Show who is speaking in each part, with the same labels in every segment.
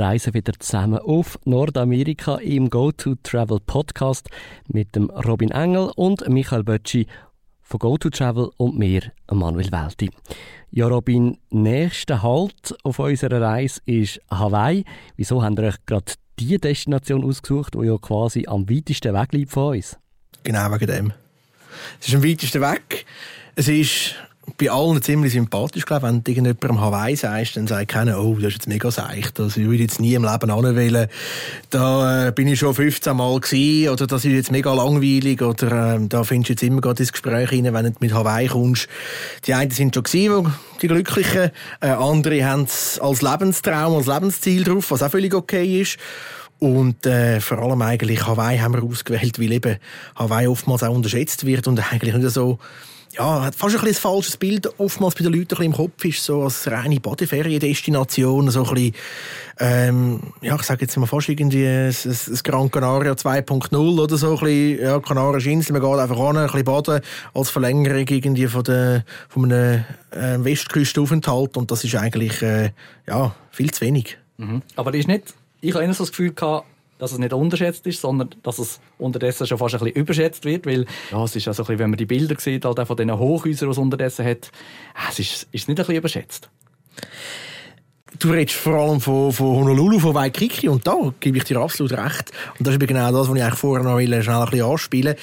Speaker 1: Reisen wieder zusammen auf Nordamerika im Go-To-Travel Podcast mit dem Robin Engel und Michael Bötschi von Go-To-Travel und mir, Manuel Welti. Ja, Robin, nächster Halt auf unserer Reise ist Hawaii. Wieso haben wir euch gerade die Destination ausgesucht, die ja quasi am weitesten weg liegt von uns?
Speaker 2: Genau wegen dem. Es ist am weitesten weg. Es ist bei allen ziemlich sympathisch, glaube Wenn du irgendjemandem Hawaii sagst, dann sagt keiner, oh, das ist jetzt mega seicht. Das würde ich jetzt nie im Leben anwählen. Da äh, bin ich schon 15 Mal gewesen, oder das ist jetzt mega langweilig, oder äh, da findest du jetzt immer gerade ins Gespräch rein, wenn du mit Hawaii kommst. Die einen sind schon gewesen, die Glücklichen. Äh, andere haben es als Lebenstraum, als Lebensziel drauf, was auch völlig okay ist. Und äh, vor allem eigentlich Hawaii haben wir ausgewählt, weil eben Hawaii oftmals auch unterschätzt wird und eigentlich nicht so ja, hat fast ein, ein falsches Bild oftmals bei den Leuten ein im Kopf ist, so als reine Badeferiendestination, so ein bisschen, ähm, ja, ich sage jetzt mal fast irgendwie ein, ein Gran Canaria 2.0 oder so, ein bisschen, ja, Kanarische Insel, man geht einfach an, ein bisschen baden, als Verlängerung irgendwie von, der, von einem äh, Westküstenaufenthalt und das ist eigentlich, äh, ja, viel zu wenig.
Speaker 3: Mhm. Aber das ist nicht, ich habe immer so das Gefühl gehabt, dass es nicht unterschätzt ist, sondern dass es unterdessen schon fast ein bisschen überschätzt wird, weil ja, es ist ja so ein bisschen, wenn man die Bilder sieht, halt auch von diesen Hochhäusern, die es unterdessen hat, es ist, ist nicht ein bisschen überschätzt.
Speaker 2: Du redest vor allem von, von Honolulu, von Waikiki und da gebe ich dir absolut recht. Und das ist genau das, was ich eigentlich vorher noch schnell ein bisschen anspielen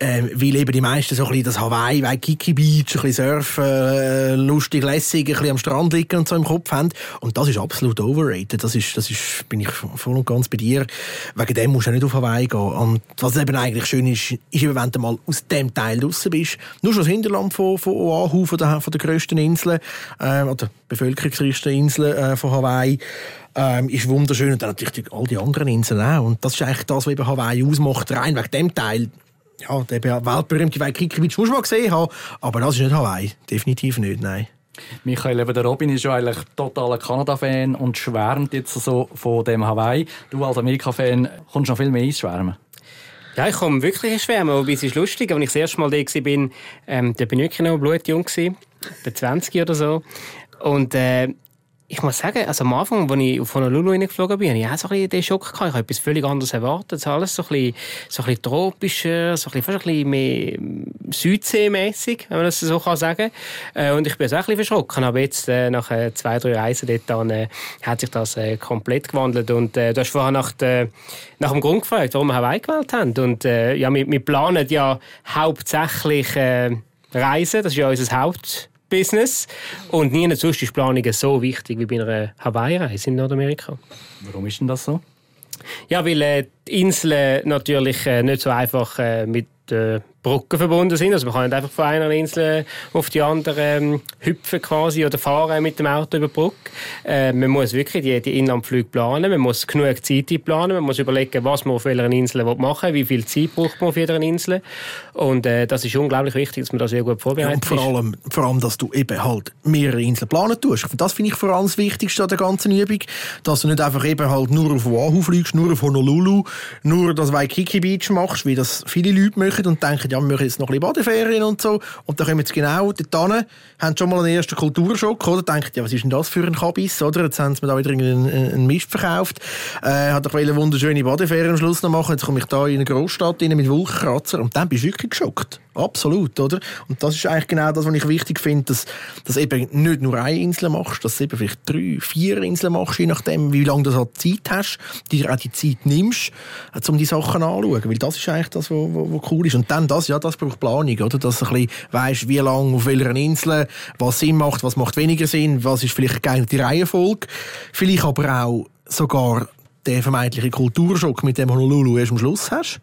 Speaker 2: ähm, weil eben die meisten so ein das Hawaii, Waikiki Beach, ein bisschen surfen, äh, lustig, lässig, ein bisschen am Strand liegen und so im Kopf haben. Und das ist absolut overrated. Das ist, das ist, bin ich voll und ganz bei dir. Wegen dem musst du nicht auf Hawaii gehen. Und was eben eigentlich schön ist, ist eben, wenn du mal aus dem Teil draussen bist, nur schon das Hinterland von, von Oahu, von der, von der grössten Insel, äh, oder bevölkerungsreichsten Insel äh, von Hawaii, ähm, ist wunderschön und dann natürlich all die anderen Inseln auch. Und das ist eigentlich das, was eben Hawaii ausmacht, rein wegen dem Teil ja, der weltberühmte Waikiki Beach muss man gesehen haben, aber das ist nicht Hawaii. Definitiv nicht, nein.
Speaker 3: Michael, eben der Robin ist ja eigentlich totaler Kanada-Fan und schwärmt jetzt so von dem Hawaii. Du als Amerika-Fan kommst noch viel mehr ins Schwärmen.
Speaker 4: Ja, ich komme wirklich ins Schwärmen, wobei es ist lustig, als ich das erste Mal da war, ähm, da bin ich wirklich noch blutjung, bei 20 oder so. Und äh, ich muss sagen, also am Anfang, als ich auf Honolulu hineingeflogen bin, hatte ich auch so ein den Schock gehabt. Ich habe etwas völlig anderes erwartet. Es alles so ein bisschen, so ein bisschen tropischer, so ein bisschen, fast ein bisschen mehr Südseemässig, wenn man das so kann sagen kann. Äh, und ich bin auch ein bisschen verschrocken. Aber jetzt, äh, nach äh, zwei, drei Reisen dort, dann, hat sich das komplett gewandelt. Und du hast vorher nach, der, nach dem Grund gefragt, warum wir Hawaii gewählt haben. Und ja, wir, wir planen ja hauptsächlich Reisen. Das ist ja unser Haupt Business. Und nie sonst ist Planung so wichtig wie bei einer Hawaii-Reise in Nordamerika.
Speaker 3: Warum ist denn das so?
Speaker 4: Ja, weil äh, die Inseln natürlich äh, nicht so einfach äh, mit äh, Brücken verbunden sind. Also man kann nicht einfach von einer Insel auf die andere ähm, hüpfen quasi oder fahren mit dem Auto über die Brücke. Äh, man muss wirklich die, die Inlandflüge planen, man muss genug Zeit planen, man muss überlegen, was man auf welcher Insel machen will, wie viel Zeit braucht man auf jeder Insel. Und äh, das ist unglaublich wichtig, dass man das sehr gut vorbereitet
Speaker 2: ja, und vor allem, vor allem, dass du eben halt mehrere Inseln planen tust. Das finde ich vor allem das Wichtigste an der ganzen Übung, dass du nicht einfach eben halt nur auf Oahu fliegst, nur auf Honolulu, nur das Waikiki Beach machst, wie das viele Leute machen und denken, ja, wir machen jetzt noch ein bisschen Badeferien und so. Und dann kommen jetzt genau dort hin, haben schon mal einen ersten Kulturschock, oder? Denken, ja, was ist denn das für ein Kabis, oder? Jetzt haben sie mir da wieder einen, einen Mist verkauft. Äh, hat doch eine wunderschöne Badeferien am Schluss noch machen. Jetzt komme ich da in eine Großstadt rein mit Wolkenkratzer und dann bist du wirklich geschockt. Absolut, oder? Und das ist eigentlich genau das, was ich wichtig finde, dass, dass eben nicht nur eine Insel machst, dass du eben vielleicht drei, vier Inseln machst, je nachdem, wie lange du halt Zeit hast, dir auch die Zeit nimmst, äh, um die Sachen anzuschauen. Weil das ist eigentlich das, was cool ist. Und dann das, ja, das braucht Planung, oder? Dass du ein bisschen weisst, wie lange, auf welcher Insel, was Sinn macht, was macht weniger Sinn, was ist vielleicht geeignete Reihenfolge. Vielleicht aber auch sogar der vermeintliche Kulturschock, mit dem Honolulu erst am Schluss hast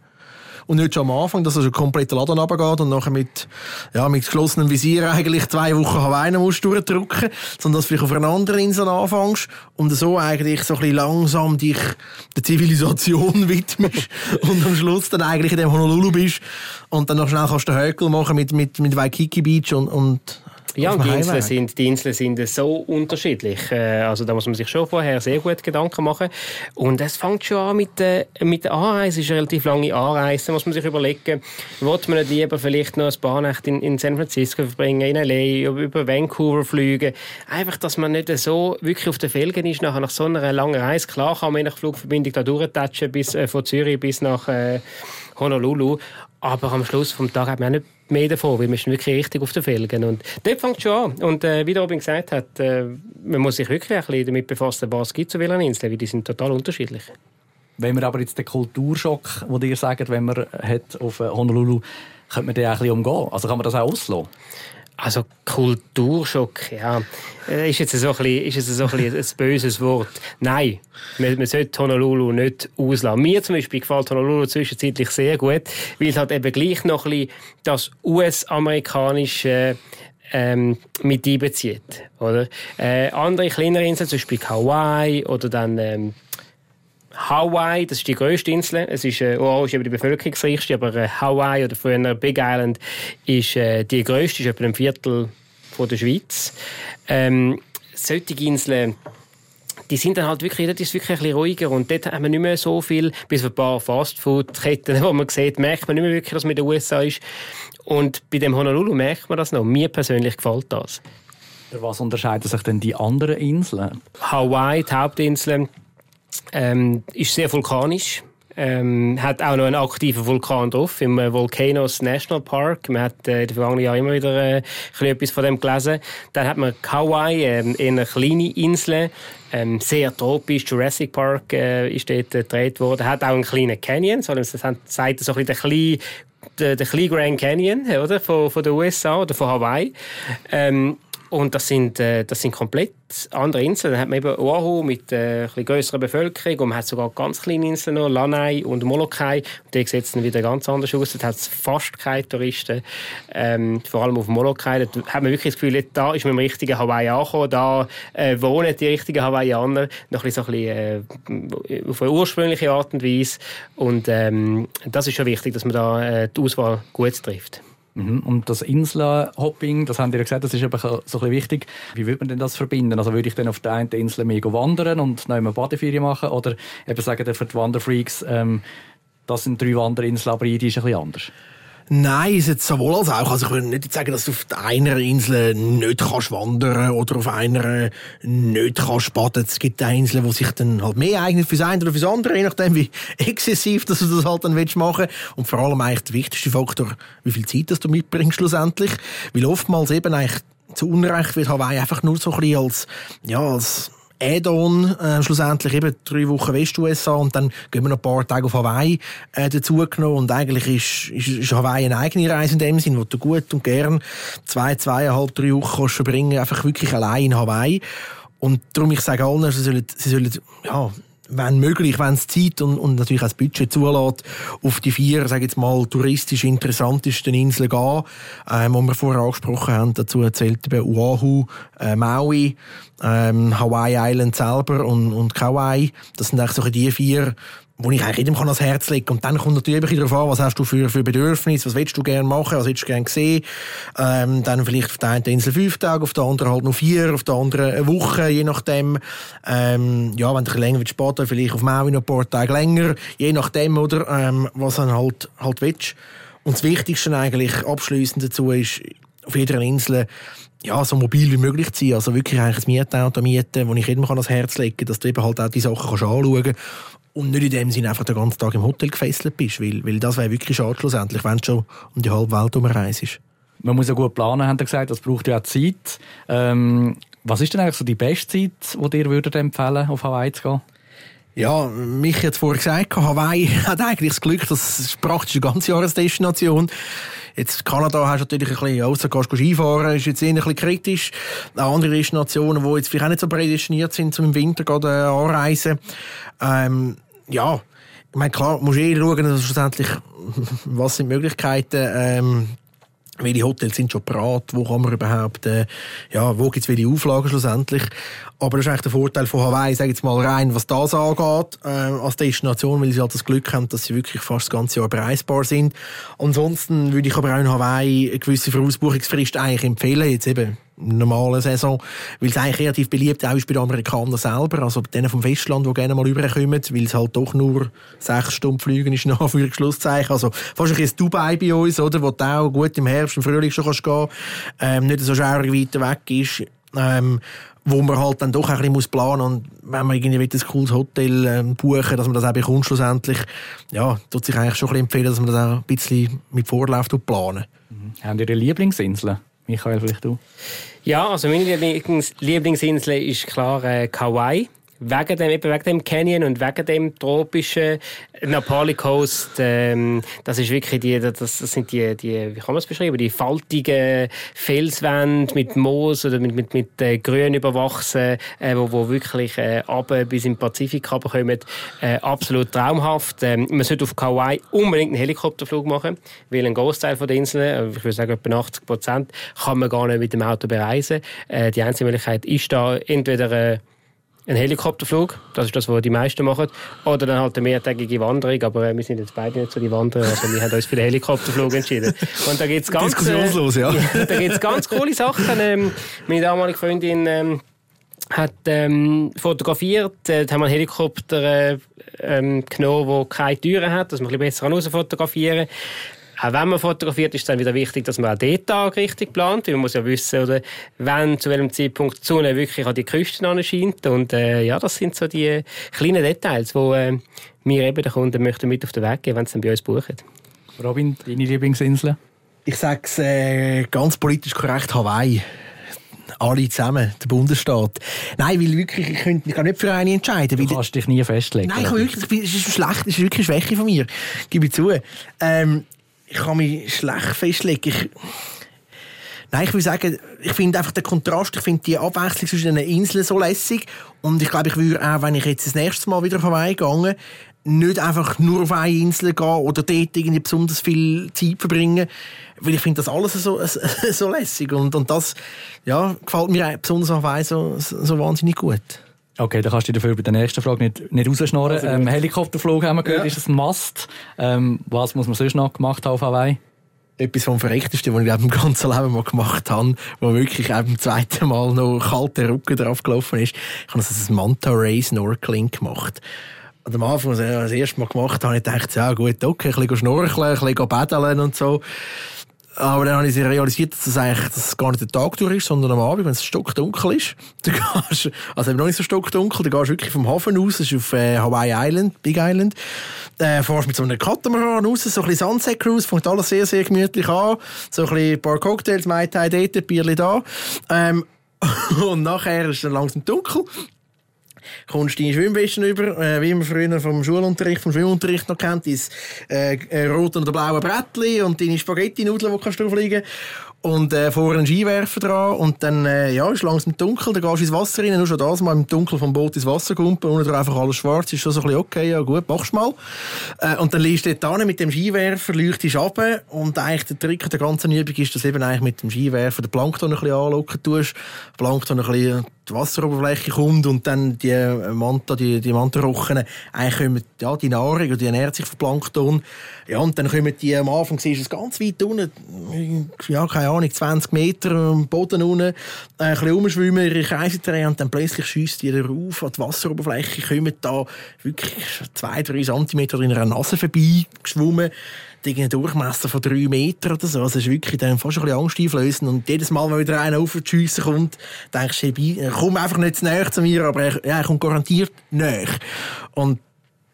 Speaker 2: und nicht schon am Anfang, dass er schon komplett Laden runtergeht und nachher mit, ja, mit geschlossenem Visier eigentlich zwei Wochen Hawaii musst durchdrücken, sondern dass du vielleicht auf einer anderen Insel anfängst und so eigentlich so ein bisschen langsam dich der Zivilisation widmest und am Schluss dann eigentlich in dem Honolulu bist und dann noch schnell kannst du den Höckel machen mit, mit, mit Waikiki Beach und, und
Speaker 4: Ja, und die Inseln, sind, die Inseln sind so unterschiedlich. Äh, also da muss man sich schon vorher sehr gut Gedanken machen. Und es fängt schon an mit der, mit der Anreise. Es ist eine relativ lange Anreise. Da muss man sich überlegen, wird man nicht lieber vielleicht noch ein paar Nächte in, in San Francisco verbringen, in L.A., über Vancouver fliegen. Einfach, dass man nicht so wirklich auf den Felgen ist nachher nach so einer langen Reise. Klar kann man nach Flugverbindung da durchtatschen bis, äh, von Zürich bis nach äh, Honolulu. Aber am Schluss vom Tag hat man auch nicht mehr davon, weil man ist wirklich richtig auf den Felgen. Und dort fängt es schon an. Und äh, wie der Robin gesagt hat, äh, man muss sich wirklich ein bisschen damit befassen, was es gibt zu welchen Inseln, weil die sind total unterschiedlich.
Speaker 3: Wenn man aber jetzt den Kulturschock, den ihr sagt, wenn man hat auf Honolulu, könnte man den auch ein bisschen umgehen? Also kann man das auch auslassen?
Speaker 4: Also Kulturschock, ja, äh, ist jetzt so ein, bisschen, ist jetzt so ein, bisschen ein böses Wort. Nein, man, man sollte Honolulu nicht auslassen. Mir zum Beispiel gefällt Honolulu zwischenzeitlich sehr gut, weil es halt eben gleich noch ein bisschen das US-amerikanische ähm, mit einbezieht. Oder? Äh, andere kleinere Inseln, zum Beispiel Hawaii oder dann ähm, Hawaii, das ist die grösste Insel. Es ist, äh, oh, ist eben die bevölkerungsreichste, aber äh, Hawaii oder früher Big Island ist äh, die grösste, ist etwa ein Viertel von der Schweiz. Ähm, solche Inseln die sind dann halt wirklich, das ist wirklich ein bisschen ruhiger und dort haben wir nicht mehr so viel, bis auf ein paar Fastfood-Ketten, wo man sieht, merkt man nicht mehr wirklich, dass man in den USA ist. Und bei dem Honolulu merkt man das noch. Mir persönlich gefällt das.
Speaker 3: Was unterscheiden sich denn die anderen Inseln?
Speaker 4: Hawaii, die Hauptinsel, ähm, ist sehr vulkanisch. Ähm, hat auch noch einen aktiven Vulkan drauf im äh, Volcanoes National Park. Man hat äh, in den vergangenen Jahren immer wieder äh, etwas von dem gelesen. Dann hat man Kauai, äh, eine kleine Insel, ähm, sehr tropisch. Jurassic Park äh, ist dort äh, gedreht worden. Hat auch einen kleinen Canyon, so, das sagt so ein bisschen der kleine der, der kleine Grand Canyon oder, von, von den USA oder von Hawaii. Ähm, und das sind, äh, das sind komplett andere Inseln. Dann hat man eben Oahu mit äh, ein größerer Bevölkerung und man hat sogar ganz kleine Inseln noch, Lanai und Molokai. Und die sieht dann wieder ganz anders aus. Da hat es fast keine Touristen. Ähm, vor allem auf Molokai. Da hat man wirklich das Gefühl, da ist man im richtigen Hawaii angekommen. Da äh, wohnen die richtigen Hawaiianer. Noch ein bisschen, so ein bisschen äh, auf eine ursprüngliche Art und Weise. Und ähm, das ist schon wichtig, dass man da äh, die Auswahl gut trifft.
Speaker 3: Mhm. Und das Inselhopping, das haben Sie ja gesagt, das ist eben so ein bisschen wichtig. Wie würde man denn das verbinden? Also würde ich dann auf der einen Insel mehr wandern und noch eine Badeferien machen? Oder eben sagen für die Wanderfreaks, ähm, das sind drei Wanderinseln, aber jede ist ein bisschen anders?
Speaker 2: Nein, ist sowohl als auch. Also ich würde nicht sagen, dass du auf einer Insel nicht kannst wandern oder auf einer nicht kannst baden. Es gibt Inseln, wo sich dann halt mehr eignet fürs eine oder fürs andere, je nachdem wie exzessiv dass du das halt dann willst machen. Und vor allem eigentlich der wichtigste Faktor, wie viel Zeit das du mitbringst schlussendlich. Weil oftmals eben eigentlich zu Unrecht wird Hawaii einfach nur so ein bisschen als, ja, als Add-on, äh, schlussendlich eben drei Wochen West-USA und dann gehen wir noch ein paar Tage auf Hawaii äh, dazugenommen und eigentlich ist, ist, ist Hawaii eine eigene Reise in dem Sinn, wo du gut und gern zwei, zweieinhalb, drei Wochen verbringen, einfach wirklich allein in Hawaii. Und darum, ich sage allen, sie sollen, sie sollen ja, wenn möglich, wenn es Zeit und, und natürlich auch das Budget zulässt, auf die vier, sage jetzt mal, touristisch interessantesten Inseln gehen, ähm, die wir vorher angesprochen haben. Dazu zählt eben Oahu, äh, Maui, ähm, Hawaii Island selber und, und Kauai. Das sind eigentlich so die vier wo ich eigentlich jedem ans Herz legen kann. Und dann kommt natürlich darauf an, was hast du für, für Bedürfnisse, was willst du gerne machen, was willst du gerne sehen. Ähm, dann vielleicht auf der einen Insel fünf Tage, auf der anderen halt noch vier, auf der anderen eine Woche, je nachdem. Ähm, ja, wenn du länger willst baden, vielleicht auf Maui noch ein paar Tage länger, je nachdem, oder, ähm, was dann halt, halt willst. Und das Wichtigste eigentlich abschließend dazu ist, auf jeder Insel ja, so mobil wie möglich zu sein. Also wirklich eigentlich ein Mietauto mieten, wo ich jedem ans Herz legen kann, dass du eben halt auch die Sachen kannst anschauen kannst und nicht in dem Sinne einfach den ganzen Tag im Hotel gefesselt bist, weil, weil das wäre wirklich schade schlussendlich, wenn du schon um die halbe Welt umreist.
Speaker 3: Man muss ja gut planen, haben Sie gesagt, das braucht ja auch Zeit. Ähm, was ist denn eigentlich so die beste Zeit, die dir würdet empfehlen auf Hawaii zu gehen?
Speaker 2: Ja, mich jetzt vorher gesagt, Hawaii hat eigentlich das Glück, das ist praktisch eine ganze Jahresdestination. Jetzt Kanada hast du natürlich ein bisschen, außer gehst du Skifahren, ist jetzt eher ein bisschen kritisch. Andere Destinationen, die jetzt vielleicht auch nicht so prädestiniert sind, zum Winter gerade äh, anreisen. Ähm, ja, ich meine, klar, musst du eh schauen, dass schlussendlich, was sind die Möglichkeiten, ähm, welche Hotels sind schon parat, wo kann man überhaupt, äh, ja, wo gibt es welche Auflagen schlussendlich. Aber das ist eigentlich der Vorteil von Hawaii, sage jetzt mal rein, was das angeht, äh, als Destination, weil sie halt das Glück haben, dass sie wirklich fast das ganze Jahr bereisbar sind. Ansonsten würde ich aber auch in Hawaii eine gewisse Vorausbuchungsfrist eigentlich empfehlen, jetzt eben normalen Saison, weil es eigentlich relativ beliebt auch ist bei den Amerikanern selber, also bei denen vom Festland, die gerne mal rüberkommen, weil es halt doch nur sechs Stunden fliegen ist, nach Schlusszeichen. Also fast ein bisschen Dubai bei uns, oder, wo du auch gut im Herbst, im Frühling schon kannst gehen ähm, nicht so schaurig weiter weg ist. Ähm, wo man halt dann doch ein bisschen muss planen und wenn man irgendwie ein cooles Hotel ähm, buchen dass man das auch bekommt schlussendlich, ja, tut sich eigentlich schon ein bisschen empfehlen, dass man das auch ein bisschen mit Vorlauf planen.
Speaker 3: Mhm. Haben Ihre Lieblingsinseln? Michael, vielleicht du?
Speaker 4: Ja, also meine Lieblings Lieblingsinsel ist klar äh, Kauai wegen dem, eben wegen dem Canyon und wegen dem tropischen Napali Coast, ähm, das ist wirklich die, das, das sind die, die, wie kann man es beschreiben, die faltigen Felswände mit Moos oder mit, mit, mit äh, Grün überwachsen, äh, wo, wo wirklich äh, runter bis im Pazifik runterkommen. Äh, absolut traumhaft. Ähm, man sollte auf Kauai unbedingt einen Helikopterflug machen, weil ein Großteil der Inseln, äh, ich würde sagen etwa 80 Prozent, kann man gar nicht mit dem Auto bereisen. Äh, die einzige Möglichkeit ist da entweder äh, ein Helikopterflug, das ist das, was die meisten machen, oder dann halt eine mehrtägige Wanderung, aber äh, wir sind jetzt beide nicht so die Wanderer, also wir haben uns für den Helikopterflug entschieden. Und da gibt's ganz,
Speaker 2: Diskussionslos, ja.
Speaker 4: ja da gibt's ganz coole Sachen. Ähm, meine damalige Freundin ähm, hat ähm, fotografiert, äh, haben wir einen Helikopter äh, ähm, genommen, der keine Türen hat, dass man ein bisschen besser raus fotografieren kann. Auch wenn man fotografiert, ist es dann wieder wichtig, dass man auch den Tag richtig plant. Man muss ja wissen, oder, wann, zu welchem Zeitpunkt die Sonne wirklich an die Küsten anscheint. Und äh, ja, das sind so die kleinen Details, die äh, wir eben den Kunden möchten mit auf den Weg geben, wenn sie dann bei uns buchen.
Speaker 3: Robin, deine Lieblingsinsel?
Speaker 2: Ich sage es äh, ganz politisch korrekt, Hawaii alle zusammen, der Bundesstaat. Nein, weil wirklich, ich, könnte, ich kann nicht für eine entscheiden.
Speaker 3: Du kannst dich nie festlegen.
Speaker 2: Nein, ich kann wirklich, das ist schlecht, das ist wirklich eine Schwäche von mir, gebe ich zu. Ähm, ich kann mich schlecht festlegen. Ich, Nein, ich würde sagen, ich finde einfach den Kontrast, ich finde die Abwechslung zwischen den Inseln so lässig. Und ich glaube, ich würde auch, wenn ich jetzt das nächste Mal wieder auf Hawaii gehe, nicht einfach nur auf eine Insel gehen oder dort irgendwie besonders viel Zeit verbringen. Weil ich finde das alles so, so lässig. Und, und das, ja, gefällt mir besonders auf so, so wahnsinnig gut.
Speaker 3: Okay, dann kannst du dafür bei der nächsten Frage nicht, nicht rausschnorren. Also, ähm, Helikopterflug haben wir gehört, ja. ist das ein Must. Ähm, was muss man sonst noch gemacht haben auf Hawaii?
Speaker 2: Etwas vom Verrecktesten, was ich im ganzen Leben mal gemacht habe, wo wirklich beim zweiten Mal noch kalter Rücken drauf gelaufen ist. Ich habe das ein Manta Ray Snorkeling gemacht. Und am Anfang, als ich das erste Mal gemacht habe, habe ich gedacht, ja gut, okay, ein bisschen schnorcheln, ein bisschen paddeln und so. Aber dann habe ich realisiert, dass es eigentlich dass es gar nicht der Tag durch ist, sondern am Abend, wenn es stockdunkel ist. Du gehst, also eben noch nicht so stockdunkel, dann gehst du wirklich vom Hafen aus, das ist auf äh, Hawaii Island, Big Island. Äh, fährst mit so einem Katamaran raus, so ein bisschen Sunset Cruise, fängt alles sehr, sehr gemütlich an. So ein bisschen ein paar Cocktails, Mai Tai dort, Bierchen da. Ähm, und nachher ist es dann langsam dunkel kommst deine Schwimmwesten über, äh, wie man früher vom Schulunterricht, vom Schwimmunterricht noch kennt, dein äh, äh, rote und blaue Brettchen und deine Spaghetti-Nudeln, die kannst du drauflegen und äh, vorher einen Skiwerfer dran und dann äh, ja, ist langsam dunkel, dann gehst du ins Wasser rein, nur schon das mal im Dunkeln vom Boot ins Wasser kumpen, unten einfach alles schwarz, ist schon so ein bisschen okay, ja gut, machst mal. Äh, und dann liegst du dort mit dem Skiwerfer, leuchtest ab und eigentlich der Trick der ganzen Übung ist, dass eben eigentlich mit dem Skiwerfer den Plankton ein bisschen anlocken tust, Plankton ein bisschen die Wasseroberfläche kommt und dann die Manta, die, die Mantarochen, eigentlich kommen, ja, die Nahrung, die ernährt sich von Plankton. Ja, und dann kommen die, am Anfang siehst du es ganz weit unten, ja, keine Ahnung, 20 Meter am Boden unten, äh, ein bisschen rumschwimmen, ihre Kreise drehen und dann plötzlich schießt die rauf an die Wasseroberfläche, kommen da wirklich zwei, drei Zentimeter in einer Nase vorbei geschwommen einen Durchmesser von drei Metern oder so. Also es ist wirklich dann fast ein bisschen angsteinflößend. Und jedes Mal, wenn wieder einer auf die Schüsse kommt, denkst du, hey, komm einfach nicht zu näher zu mir, aber er, ja, er kommt garantiert näher. Und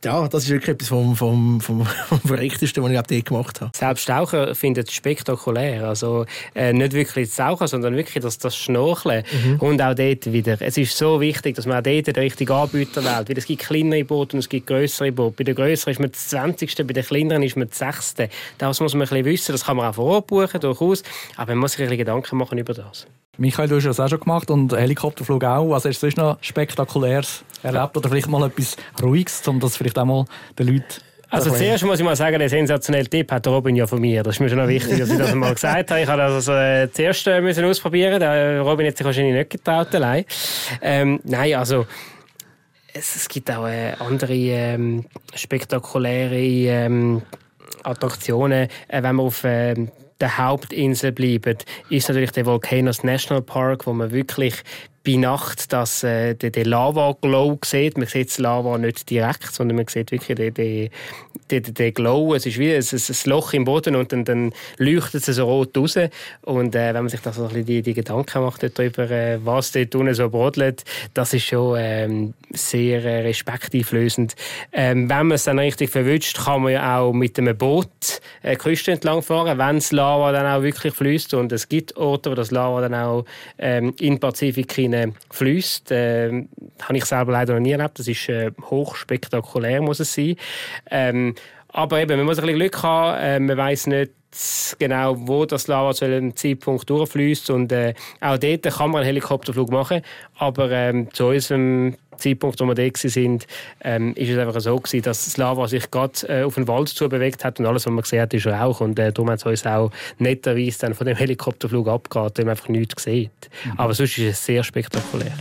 Speaker 2: ja, das ist wirklich etwas vom, vom, vom, vom Verrücktesten, was ich dort gemacht habe.
Speaker 4: Selbst Taucher finden es spektakulär. Also äh, nicht wirklich das Tauchen, sondern wirklich das, das Schnorcheln. Mhm. Und auch dort wieder. Es ist so wichtig, dass man auch dort den richtigen Anbieter wählt. Weil es gibt kleinere Boote und es gibt größere Boote. Bei den größeren ist man das 20. bei den kleineren ist man das 6. Das muss man ein bisschen wissen. Das kann man auch vor Ort buchen, durchaus. Aber man muss sich ein bisschen Gedanken machen über das.
Speaker 3: Michael, du hast das auch schon gemacht und Helikopterflug auch. Was hast du sonst noch Spektakuläres erlebt oder vielleicht mal etwas Ruhiges, um das vielleicht auch mal den Leuten
Speaker 4: Also zuerst muss ich mal sagen, der sensationelle Tipp hat Robin ja von mir. Das ist mir schon noch wichtig, dass ich das mal gesagt habe. Ich habe das also äh, zuerst äh, müssen ausprobieren. Der Robin hat sich wahrscheinlich nicht getraut allein. Ähm, nein, also es, es gibt auch äh, andere ähm, spektakuläre ähm, Attraktionen, äh, wenn man auf äh, der Hauptinsel bleiben, ist natürlich der Volcanoes National Park, wo man wirklich bei Nacht dass, äh, den, den Lava-Glow sieht. Man sieht das Lava nicht direkt, sondern man sieht wirklich den, den, den, den Glow. Es ist wie ein, ein Loch im Boden und dann, dann leuchtet es so rot raus. Und äh, wenn man sich da so ein bisschen die, die Gedanken macht darüber, äh, was dort unten so brodelt, das ist schon ähm, sehr äh, respekteinflößend. Ähm, wenn man es dann richtig verwünscht, kann man ja auch mit einem Boot äh, Küste entlang fahren, wenn das Lava dann auch wirklich fließt. Und es gibt Orte, wo das Lava dann auch ähm, in Pazifik hinein äh, fließt. Äh, habe ich selber leider noch nie erlebt. Das ist äh, hochspektakulär, muss es sein. Ähm, aber eben, man muss ein bisschen Glück haben. Äh, man weiß nicht genau, wo das Lava zu einem Zeitpunkt durchfließt. Und äh, auch dort kann man einen Helikopterflug machen. Aber ähm, zu unserem Zeitpunkt, wo wir da waren, ähm, ist es einfach so gewesen, dass das Lava sich gerade äh, auf den Wald zu bewegt hat und alles, was man gesehen hat, ist Rauch und äh, darum hat es uns auch netterweise dann von dem Helikopterflug abgeraten, weil man einfach nichts sieht. Mhm. Aber sonst ist es sehr spektakulär.